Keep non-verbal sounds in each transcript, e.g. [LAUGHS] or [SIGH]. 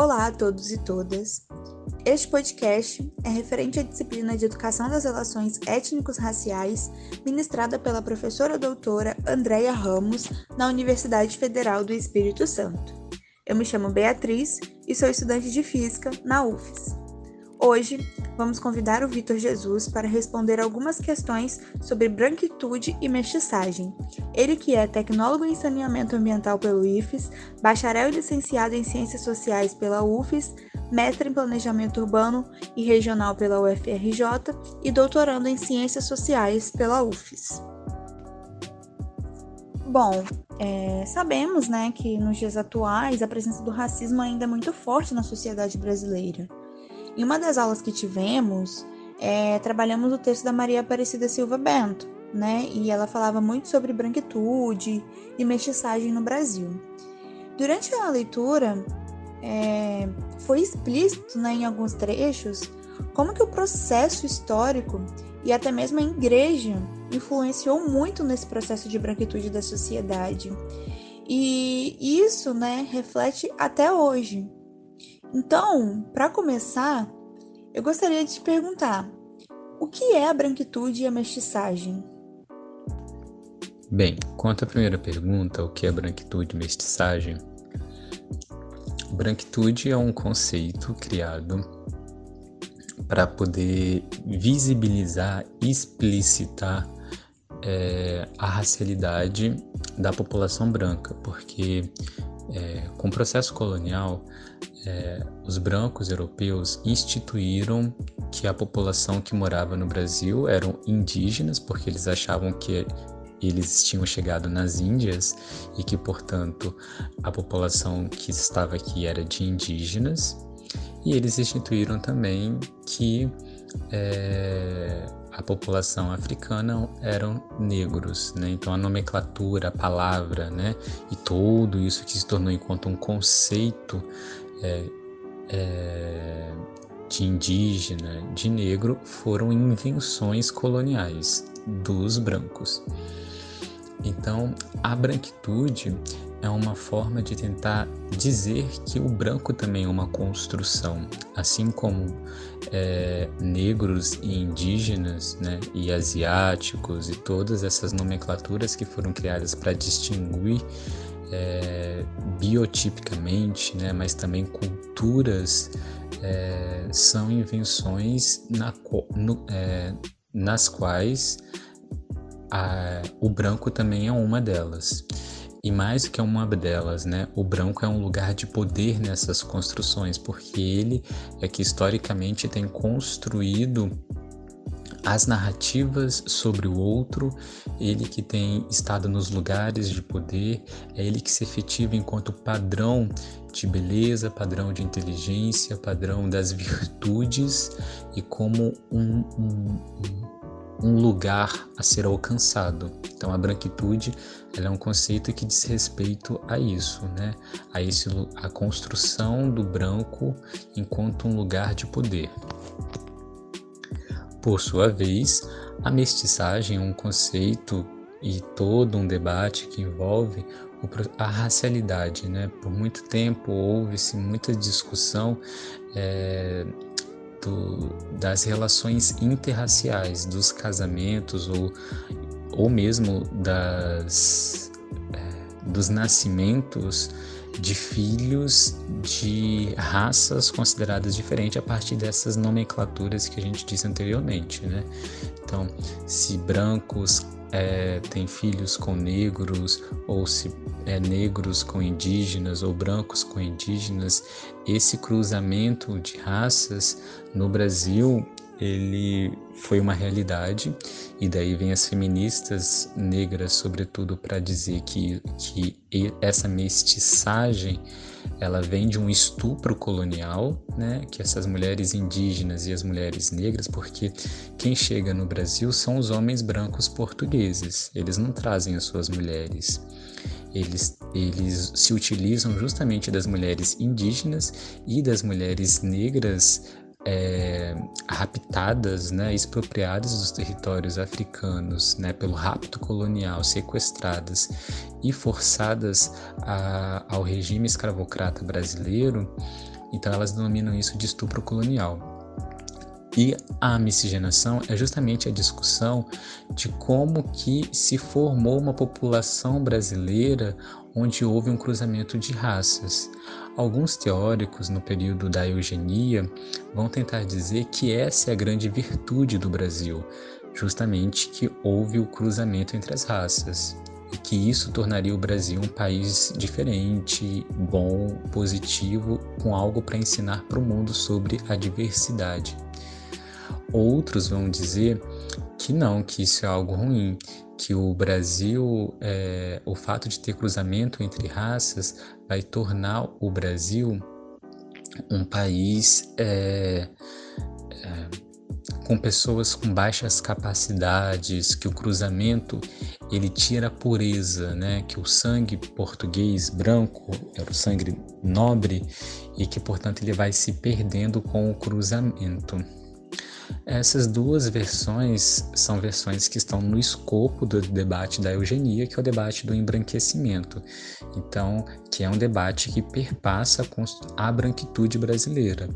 Olá a todos e todas. Este podcast é referente à disciplina de Educação das Relações Étnicos-Raciais, ministrada pela professora doutora Andréia Ramos, na Universidade Federal do Espírito Santo. Eu me chamo Beatriz e sou estudante de Física na UFES. Hoje, vamos convidar o Vitor Jesus para responder algumas questões sobre branquitude e mestiçagem. Ele que é tecnólogo em saneamento ambiental pelo IFES, bacharel e licenciado em ciências sociais pela UFES, mestre em planejamento urbano e regional pela UFRJ e doutorando em ciências sociais pela UFES. Bom, é, sabemos né, que nos dias atuais a presença do racismo ainda é muito forte na sociedade brasileira. Em uma das aulas que tivemos, é, trabalhamos o texto da Maria Aparecida Silva Bento, né? E ela falava muito sobre branquitude e mestiçagem no Brasil. Durante a leitura, é, foi explícito né, em alguns trechos como que o processo histórico e até mesmo a igreja influenciou muito nesse processo de branquitude da sociedade. E isso né, reflete até hoje. Então, para começar, eu gostaria de te perguntar: o que é a branquitude e a mestiçagem? Bem, quanto à primeira pergunta, o que é branquitude e mestiçagem? Branquitude é um conceito criado para poder visibilizar, explicitar é, a racialidade da população branca, porque é, com o processo colonial, é, os brancos europeus instituíram que a população que morava no Brasil eram indígenas, porque eles achavam que eles tinham chegado nas Índias e que, portanto, a população que estava aqui era de indígenas. E eles instituíram também que é, a população africana eram negros, né? Então a nomenclatura, a palavra, né? E tudo isso que se tornou enquanto um conceito é, é, de indígena, de negro, foram invenções coloniais dos brancos. Então, a branquitude é uma forma de tentar dizer que o branco também é uma construção, assim como é, negros e indígenas, né, e asiáticos e todas essas nomenclaturas que foram criadas para distinguir é, biotipicamente, né, mas também culturas, é, são invenções na, no, é, nas quais a, o branco também é uma delas. E mais que uma delas, né? O branco é um lugar de poder nessas construções, porque ele é que historicamente tem construído as narrativas sobre o outro, ele que tem estado nos lugares de poder, é ele que se efetiva enquanto padrão de beleza, padrão de inteligência, padrão das [LAUGHS] virtudes e como um, um, um lugar a ser alcançado. Então a branquitude ela é um conceito que diz respeito a isso, né? A esse a construção do branco enquanto um lugar de poder. Por sua vez, a mestiçagem é um conceito e todo um debate que envolve a racialidade. Né? Por muito tempo houve-se muita discussão é, do, das relações interraciais, dos casamentos ou, ou mesmo das, é, dos nascimentos de filhos de raças consideradas diferentes a partir dessas nomenclaturas que a gente disse anteriormente, né? Então, se brancos é, têm filhos com negros, ou se é negros com indígenas, ou brancos com indígenas, esse cruzamento de raças no Brasil ele foi uma realidade e daí vem as feministas negras sobretudo para dizer que, que essa mestiçagem ela vem de um estupro colonial, né, que essas mulheres indígenas e as mulheres negras, porque quem chega no Brasil são os homens brancos portugueses, eles não trazem as suas mulheres. Eles, eles se utilizam justamente das mulheres indígenas e das mulheres negras é, raptadas, né, expropriadas dos territórios africanos né, pelo rapto colonial, sequestradas e forçadas a, ao regime escravocrata brasileiro Então elas denominam isso de estupro colonial. E a miscigenação é justamente a discussão de como que se formou uma população brasileira onde houve um cruzamento de raças. Alguns teóricos no período da eugenia vão tentar dizer que essa é a grande virtude do Brasil, justamente que houve o cruzamento entre as raças e que isso tornaria o Brasil um país diferente, bom, positivo, com algo para ensinar para o mundo sobre a diversidade. Outros vão dizer que não, que isso é algo ruim, que o Brasil, é, o fato de ter cruzamento entre raças vai tornar o Brasil um país é, é, com pessoas com baixas capacidades, que o cruzamento ele tira a pureza, né? Que o sangue português branco era o sangue nobre e que portanto ele vai se perdendo com o cruzamento. Essas duas versões são versões que estão no escopo do debate da eugenia, que é o debate do embranquecimento. Então, que é um debate que perpassa a branquitude brasileira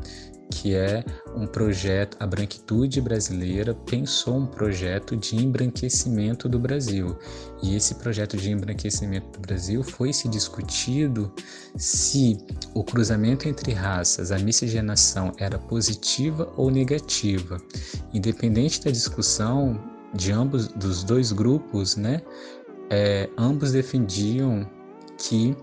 que é um projeto, a Branquitude Brasileira pensou um projeto de embranquecimento do Brasil. E esse projeto de embranquecimento do Brasil foi se discutido se o cruzamento entre raças, a miscigenação era positiva ou negativa. Independente da discussão de ambos dos dois grupos, né, é, ambos defendiam que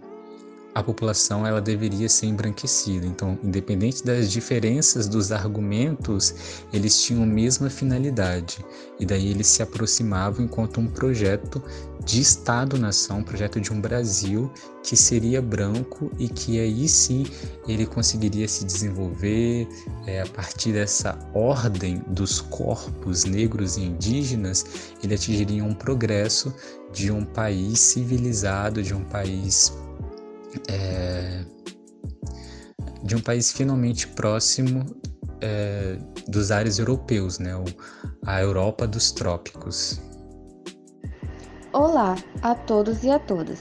a população ela deveria ser embranquecida. Então, independente das diferenças dos argumentos, eles tinham a mesma finalidade. E daí eles se aproximavam enquanto um projeto de Estado-nação, um projeto de um Brasil que seria branco e que aí sim ele conseguiria se desenvolver é, a partir dessa ordem dos corpos negros e indígenas, ele atingiria um progresso de um país civilizado, de um país é, de um país finalmente próximo é, dos ares europeus, né? O, a Europa dos trópicos. Olá a todos e a todas.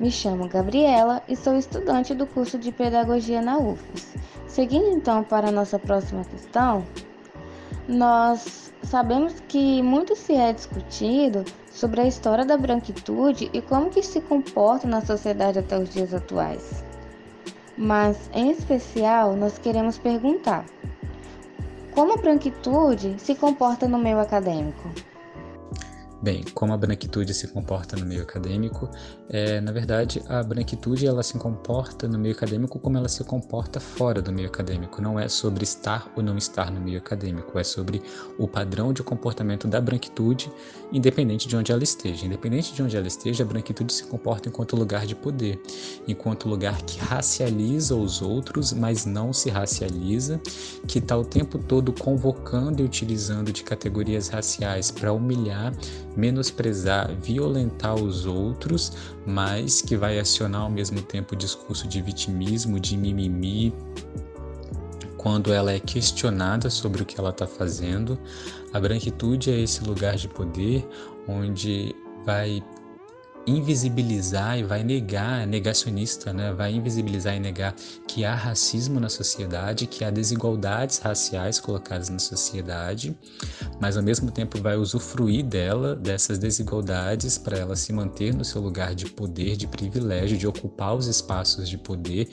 Me chamo Gabriela e sou estudante do curso de Pedagogia na UFES. Seguindo então para a nossa próxima questão, nós sabemos que muito se é discutido sobre a história da branquitude e como que se comporta na sociedade até os dias atuais. Mas, em especial, nós queremos perguntar: como a branquitude se comporta no meio acadêmico? Bem, como a branquitude se comporta no meio acadêmico, é, na verdade, a branquitude ela se comporta no meio acadêmico como ela se comporta fora do meio acadêmico. Não é sobre estar ou não estar no meio acadêmico, é sobre o padrão de comportamento da branquitude, independente de onde ela esteja. Independente de onde ela esteja, a branquitude se comporta enquanto lugar de poder, enquanto lugar que racializa os outros, mas não se racializa, que está o tempo todo convocando e utilizando de categorias raciais para humilhar menosprezar, violentar os outros, mas que vai acionar ao mesmo tempo o discurso de vitimismo, de mimimi, quando ela é questionada sobre o que ela está fazendo. A branquitude é esse lugar de poder onde vai invisibilizar e vai negar, negacionista, né? vai invisibilizar e negar que há racismo na sociedade, que há desigualdades raciais colocadas na sociedade, mas ao mesmo tempo vai usufruir dela, dessas desigualdades, para ela se manter no seu lugar de poder, de privilégio, de ocupar os espaços de poder,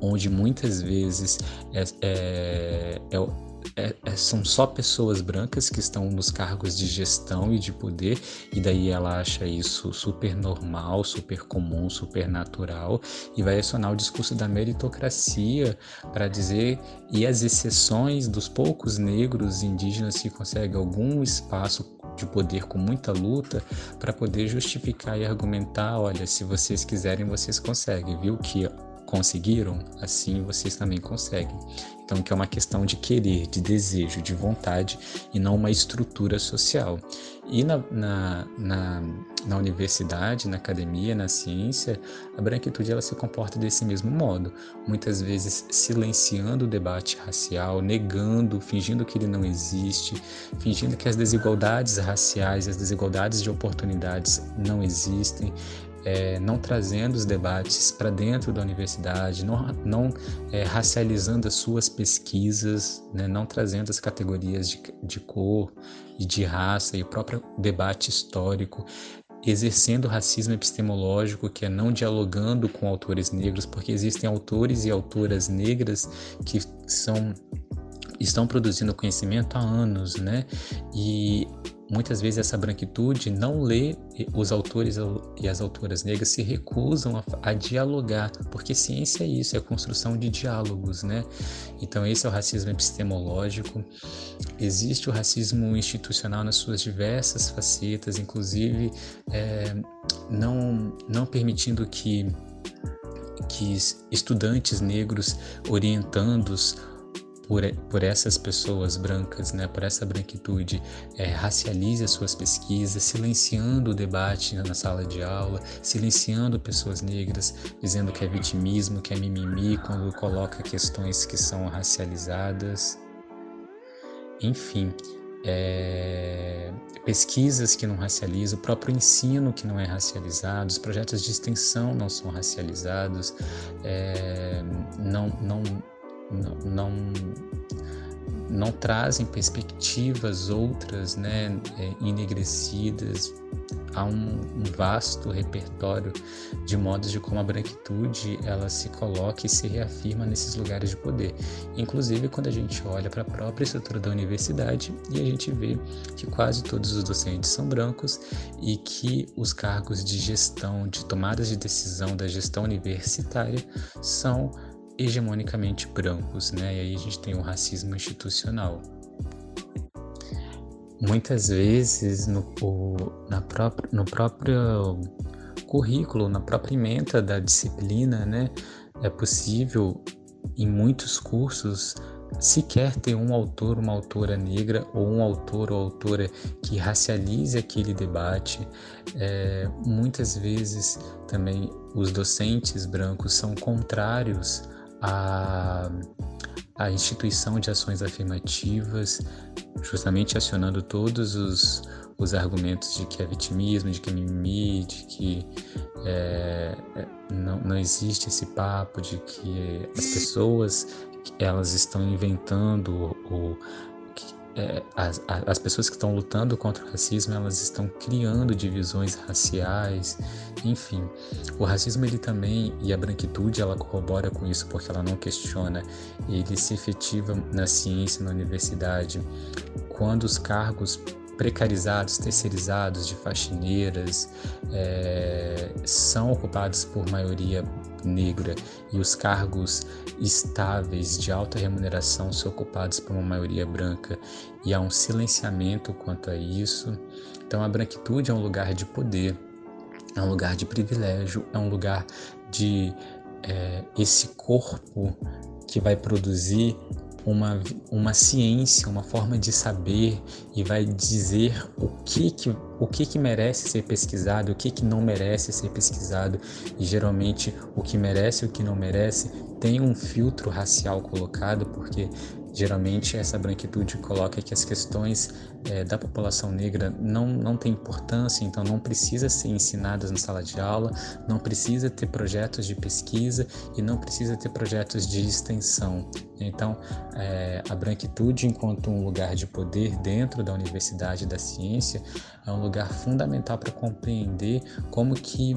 onde muitas vezes é, é, é é, é, são só pessoas brancas que estão nos cargos de gestão e de poder, e daí ela acha isso super normal, super comum, super natural, e vai acionar o discurso da meritocracia para dizer, e as exceções dos poucos negros indígenas que conseguem algum espaço de poder com muita luta para poder justificar e argumentar, olha, se vocês quiserem, vocês conseguem, viu? Que conseguiram, assim vocês também conseguem. Então, que é uma questão de querer, de desejo, de vontade e não uma estrutura social. E na, na, na, na universidade, na academia, na ciência, a branquitude ela se comporta desse mesmo modo, muitas vezes silenciando o debate racial, negando, fingindo que ele não existe, fingindo que as desigualdades raciais, as desigualdades de oportunidades não existem, é, não trazendo os debates para dentro da universidade, não, não é, racializando as suas pesquisas, né, não trazendo as categorias de, de cor e de raça e o próprio debate histórico, exercendo racismo epistemológico, que é não dialogando com autores negros, porque existem autores e autoras negras que são estão produzindo conhecimento há anos, né? E Muitas vezes essa branquitude não lê os autores e as autoras negras se recusam a, a, dialogar, porque ciência é isso, é a construção de diálogos, né? Então esse é o racismo epistemológico. Existe o racismo institucional nas suas diversas facetas, inclusive é, não, não permitindo que que estudantes negros orientandos por, por essas pessoas brancas, né, por essa branquitude, é, racialize as suas pesquisas, silenciando o debate na sala de aula, silenciando pessoas negras, dizendo que é vitimismo, que é mimimi, quando coloca questões que são racializadas. Enfim, é, pesquisas que não racializam, o próprio ensino que não é racializado, os projetos de extensão não são racializados, é, não, não, não, não, trazem perspectivas outras, né, é, enegrecidas. Há um, um, vasto repertório de modos de como a branquitude ela se coloca e se reafirma nesses lugares de poder. Inclusive quando a gente olha para a própria estrutura da universidade e a gente vê que quase todos os docentes são brancos e que os cargos de gestão, de tomadas de decisão da gestão universitária são hegemonicamente brancos, né? E aí a gente tem o racismo institucional. Muitas vezes no, o, na própria, no próprio currículo, na própria ementa da disciplina, né? É possível em muitos cursos sequer ter um autor, uma autora negra ou um autor ou autora que racialize aquele debate. É, muitas vezes também os docentes brancos são contrários a, a instituição de ações afirmativas, justamente acionando todos os, os argumentos de que é vitimismo, de que é mimimi, de que é, é não, não existe esse papo de que as pessoas elas estão inventando ou é, as, as pessoas que estão lutando contra o racismo elas estão criando divisões raciais enfim. O racismo ele também e a branquitude ela corrobora com isso porque ela não questiona. Ele se efetiva na ciência na universidade quando os cargos precarizados, terceirizados de faxineiras é, são ocupados por maioria negra e os cargos estáveis de alta remuneração são ocupados por uma maioria branca e há um silenciamento quanto a isso. Então a branquitude é um lugar de poder, é um lugar de privilégio, é um lugar de é, esse corpo que vai produzir uma, uma ciência, uma forma de saber e vai dizer o que que, o que que merece ser pesquisado, o que que não merece ser pesquisado. E geralmente o que merece e o que não merece tem um filtro racial colocado porque Geralmente, essa branquitude coloca que as questões é, da população negra não, não têm importância, então não precisa ser ensinadas na sala de aula, não precisa ter projetos de pesquisa e não precisa ter projetos de extensão. Então, é, a branquitude, enquanto um lugar de poder dentro da universidade da ciência, é um lugar fundamental para compreender como que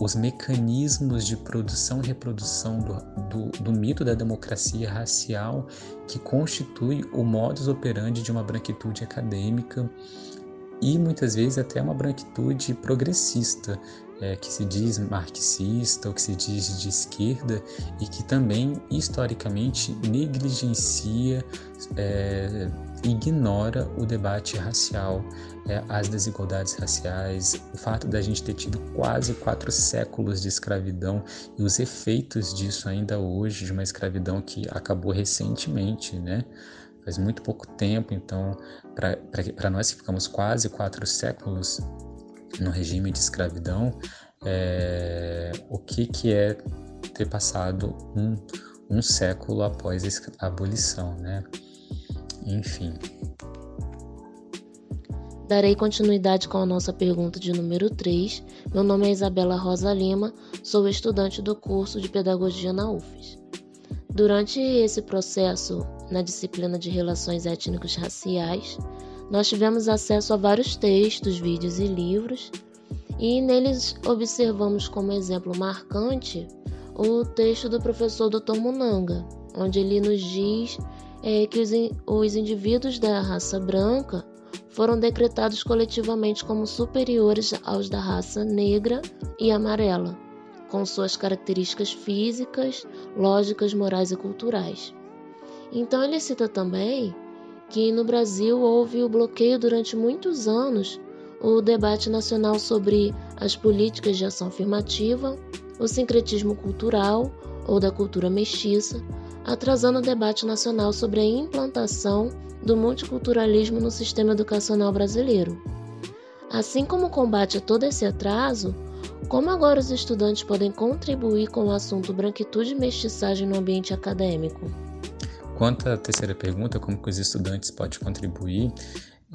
os mecanismos de produção e reprodução do, do, do mito da democracia racial que constitui o modus operandi de uma branquitude acadêmica e muitas vezes até uma branquitude progressista, é, que se diz marxista ou que se diz de esquerda e que também historicamente negligencia, é, ignora o debate racial, é, as desigualdades raciais, o fato da gente ter tido quase quatro séculos de escravidão e os efeitos disso ainda hoje, de uma escravidão que acabou recentemente, né? Faz muito pouco tempo, então, para nós que ficamos quase quatro séculos no regime de escravidão, é, o que, que é ter passado um, um século após a abolição, né? Enfim. Darei continuidade com a nossa pergunta de número 3. Meu nome é Isabela Rosa Lima, sou estudante do curso de Pedagogia na UFES. Durante esse processo, na disciplina de Relações Étnicos Raciais, nós tivemos acesso a vários textos, vídeos e livros, e neles observamos como exemplo marcante o texto do professor Dr. Munanga, onde ele nos diz é, que os, os indivíduos da raça branca foram decretados coletivamente como superiores aos da raça negra e amarela, com suas características físicas, lógicas, morais e culturais. Então ele cita também que no Brasil houve o bloqueio durante muitos anos o debate nacional sobre as políticas de ação afirmativa, o sincretismo cultural ou da cultura mestiça, atrasando o debate nacional sobre a implantação do multiculturalismo no sistema educacional brasileiro. Assim como combate a todo esse atraso, como agora os estudantes podem contribuir com o assunto branquitude e mestiçagem no ambiente acadêmico? Quanto à terceira pergunta, como que os estudantes podem contribuir,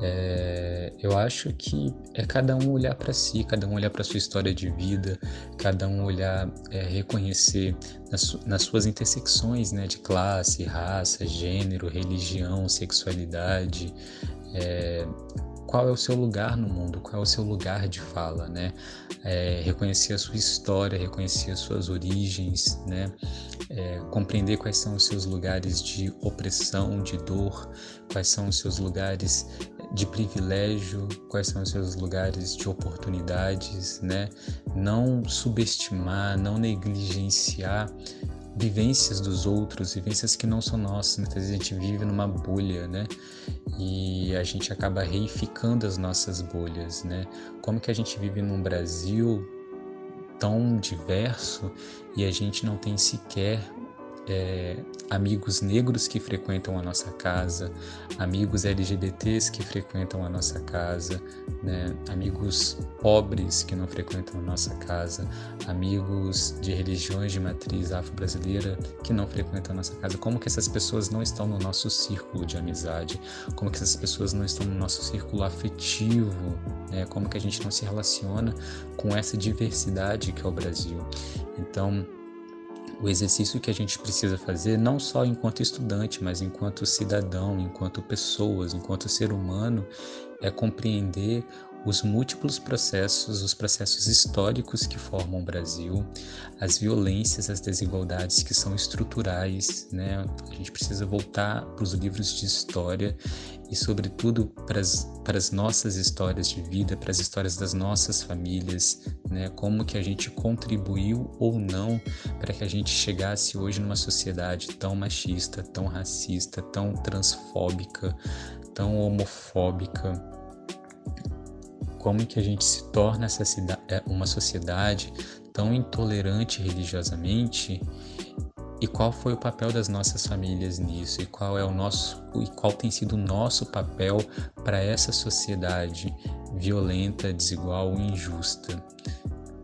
é, eu acho que é cada um olhar para si, cada um olhar para sua história de vida, cada um olhar, é, reconhecer nas, nas, suas intersecções né, de classe, raça, gênero, religião, sexualidade, é, qual é o seu lugar no mundo, qual é o seu lugar de fala, né? É, reconhecer a sua história, reconhecer as suas origens, né? É, compreender quais são os seus lugares de opressão, de dor, quais são os seus lugares de privilégio, quais são os seus lugares de oportunidades, né? Não subestimar, não negligenciar vivências dos outros, vivências que não são nossas. Muitas vezes a gente vive numa bolha, né? E a gente acaba reificando as nossas bolhas, né? Como que a gente vive num Brasil tão diverso e a gente não tem sequer é, amigos negros que frequentam a nossa casa, amigos LGBTs que frequentam a nossa casa, né? amigos pobres que não frequentam a nossa casa, amigos de religiões de matriz afro-brasileira que não frequentam a nossa casa. Como que essas pessoas não estão no nosso círculo de amizade? Como que essas pessoas não estão no nosso círculo afetivo? Né? Como que a gente não se relaciona com essa diversidade que é o Brasil? Então, o exercício que a gente precisa fazer, não só enquanto estudante, mas enquanto cidadão, enquanto pessoas, enquanto ser humano, é compreender os múltiplos processos, os processos históricos que formam o Brasil, as violências, as desigualdades que são estruturais, né? A gente precisa voltar para os livros de história e, sobretudo, para as, nossas histórias de vida, para as histórias das nossas famílias, né? Como que a gente contribuiu ou não para que a gente chegasse hoje numa sociedade tão machista, tão racista, tão transfóbica, tão homofóbica como que a gente se torna essa é, uma sociedade tão intolerante religiosamente e qual foi o papel das nossas famílias nisso e qual é o nosso e qual tem sido o nosso papel para essa sociedade violenta, desigual injusta.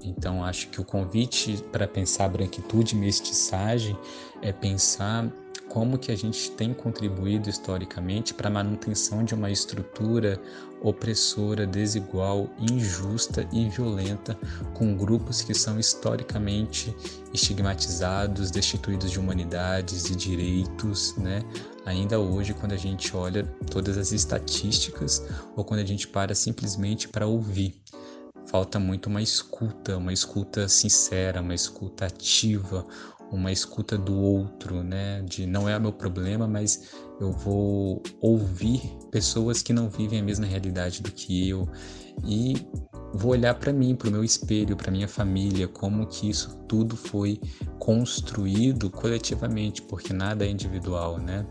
Então acho que o convite para pensar branquitude e mestiçagem é pensar como que a gente tem contribuído historicamente para a manutenção de uma estrutura opressora, desigual, injusta e violenta com grupos que são historicamente estigmatizados, destituídos de humanidades e direitos, né? Ainda hoje, quando a gente olha todas as estatísticas ou quando a gente para simplesmente para ouvir, falta muito uma escuta, uma escuta sincera, uma escuta ativa, uma escuta do outro, né? De não é meu problema, mas eu vou ouvir pessoas que não vivem a mesma realidade do que eu e vou olhar para mim, para o meu espelho, para minha família, como que isso tudo foi construído coletivamente, porque nada é individual, né?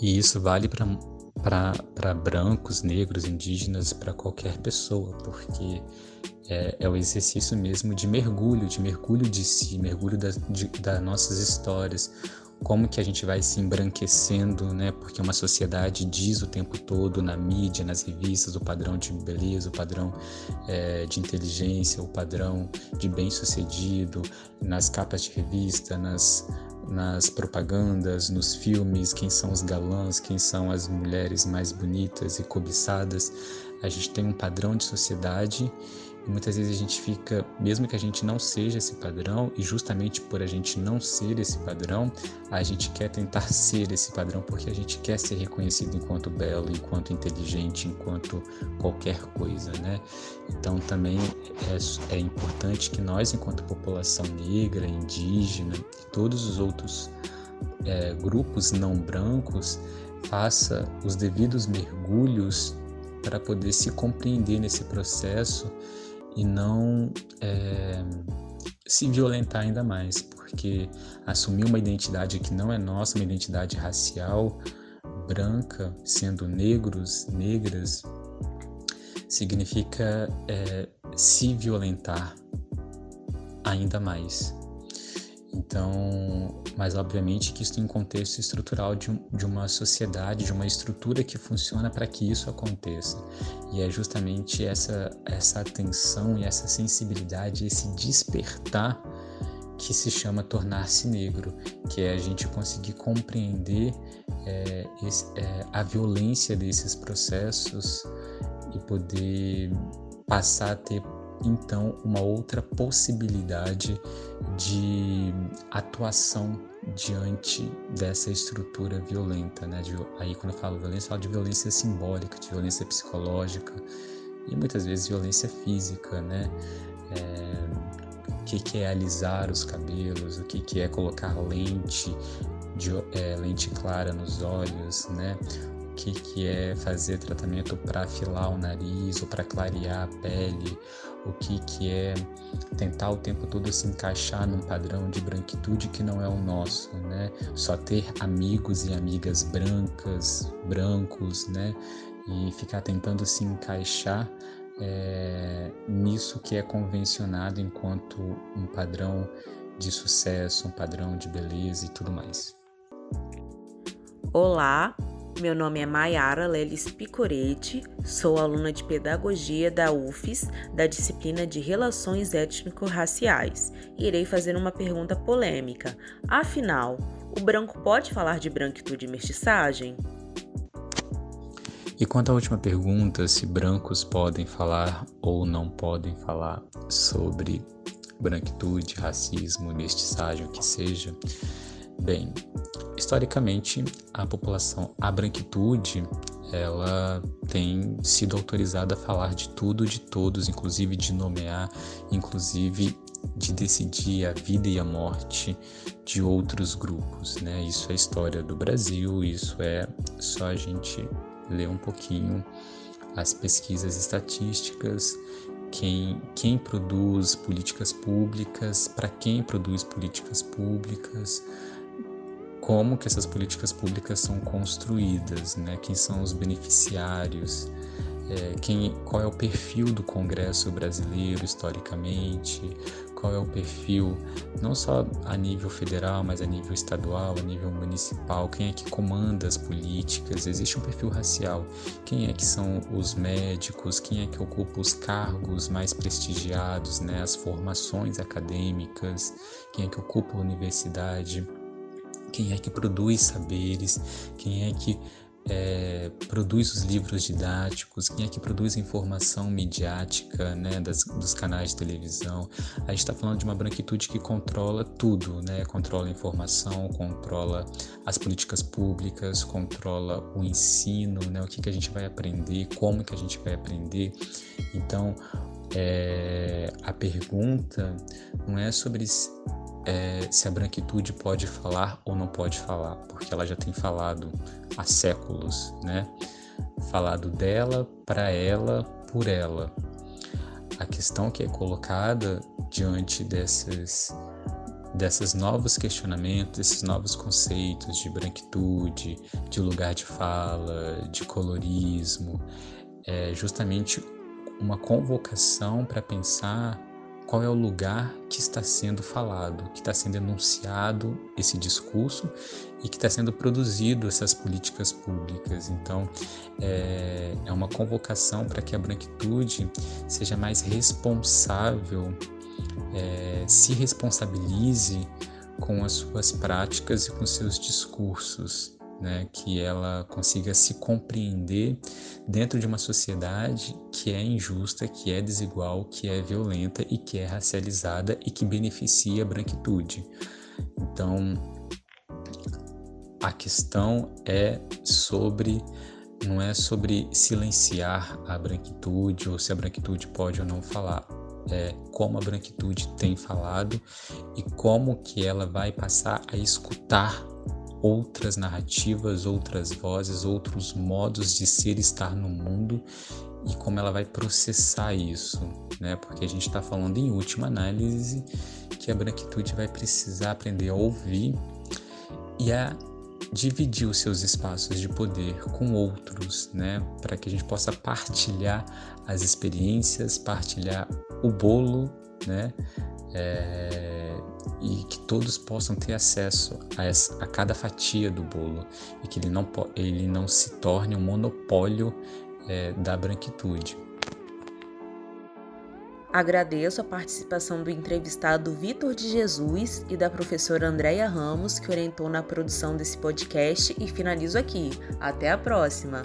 E isso vale para brancos, negros, indígenas, para qualquer pessoa, porque é, é, o exercício mesmo de mergulho, de mergulho de si, mergulho das da nossas histórias, como que a gente vai se embranquecendo, né? Porque uma sociedade diz o tempo todo na mídia, nas revistas, o padrão de beleza, o padrão é, de inteligência, o padrão de bem-sucedido, nas capas de revista, nas nas propagandas, nos filmes, quem são os galãs, quem são as mulheres mais bonitas e cobiçadas. A gente tem um padrão de sociedade e muitas vezes a gente fica, mesmo que a gente não seja esse padrão, e justamente por a gente não ser esse padrão, a gente quer tentar [LAUGHS] ser esse padrão porque a gente quer ser reconhecido enquanto belo, enquanto inteligente, enquanto qualquer coisa, né? Então também é, é importante que nós, enquanto população negra, indígena e todos os outros é, grupos não brancos, faça os devidos mergulhos para poder se compreender nesse processo e não é, se violentar ainda mais, porque assumir uma identidade que não é nossa, uma identidade racial branca, sendo negros, negras, significa é, se violentar ainda mais. Então, mas obviamente que isso em contexto estrutural de, um, de uma sociedade, de uma estrutura que funciona para que isso aconteça. E é justamente essa, essa atenção e essa sensibilidade, esse despertar que se chama tornar-se negro, que é a gente conseguir compreender é, esse, é, a violência desses processos e poder passar a ter então uma outra possibilidade de atuação diante dessa estrutura violenta, né? De, aí quando eu falo violência, eu falo de violência simbólica, de violência psicológica e muitas vezes violência física, né? É, o que, que é alisar os cabelos, o que, que é colocar lente, de, é, lente clara nos olhos, né? que, que é fazer tratamento para afilar o nariz ou para clarear a pele, o que, que é tentar o tempo todo se encaixar num padrão de branquitude que não é o nosso, né? Só ter amigos e amigas brancas, brancos, né? E ficar tentando se encaixar é, nisso que é convencionado enquanto um padrão de sucesso, um padrão de beleza e tudo mais. Olá, meu nome é Maiara Lelis Picoretti, sou aluna de Pedagogia da UFES, da disciplina de Relações Étnico-Raciais. Irei fazer uma pergunta polêmica. Afinal, o branco pode falar de branquitude e mestiçagem? E quanto à última pergunta, se brancos podem falar ou não podem falar sobre branquitude, racismo, mestiçagem, o que seja, bem, historicamente, a população, a branquitude, ela tem sido autorizada a falar de tudo, de todos, inclusive de nomear, inclusive de decidir a vida e a morte de outros grupos, né? Isso é história do Brasil, isso é só a gente ler um pouquinho as pesquisas estatísticas, quem, quem produz políticas públicas, para quem produz políticas públicas, como que essas políticas públicas são construídas, né? Quem são os beneficiários, é, quem, qual é o perfil do Congresso brasileiro historicamente, qual é o perfil não só a nível federal, mas a nível estadual, a nível municipal, quem é que comanda as políticas, existe um perfil racial, quem é que são os médicos, quem é que ocupa os cargos mais prestigiados, né, as formações acadêmicas, quem é que ocupa a universidade quem é que produz saberes, quem é que é, produz os livros didáticos, quem é que produz informação midiática né, das, dos canais de televisão. A gente está falando de uma branquitude que controla tudo, né? controla a informação, controla as políticas públicas, controla o ensino, né? o que, que a gente vai aprender, como que a gente vai aprender. Então, é, a pergunta não é sobre é, se a branquitude pode falar ou não pode falar, porque ela já tem falado há séculos, né? Falado dela, para ela, por ela. A questão que é colocada diante desses, desses novos questionamentos, desses novos conceitos de branquitude, de lugar de fala, de colorismo, é justamente uma convocação para pensar qual é o lugar que está sendo falado, que está sendo enunciado esse discurso e que está sendo produzido essas políticas públicas. Então, é, é uma convocação para que a branquitude seja mais responsável, é, se responsabilize com as suas práticas e com seus discursos, né? que ela consiga se compreender dentro de uma sociedade que é injusta, que é desigual, que é violenta e que é racializada e que beneficia a branquitude. Então, a questão é sobre não é sobre silenciar a branquitude ou se a branquitude pode ou não falar. É como a branquitude tem falado e como que ela vai passar a escutar outras narrativas, outras vozes, outros modos de ser e estar no mundo e como ela vai processar isso, né? Porque a gente está falando em última análise que a branquitude vai precisar aprender a ouvir e a dividir os seus espaços de poder com outros, né, para que a gente possa partilhar as experiências, partilhar o bolo, né, é, e que todos possam ter acesso a, essa, a cada fatia do bolo e que ele não, ele não se torne um monopólio é, da branquitude. Agradeço a participação do entrevistado Vitor de Jesus e da professora Andréia Ramos, que orientou na produção desse podcast, e finalizo aqui. Até a próxima!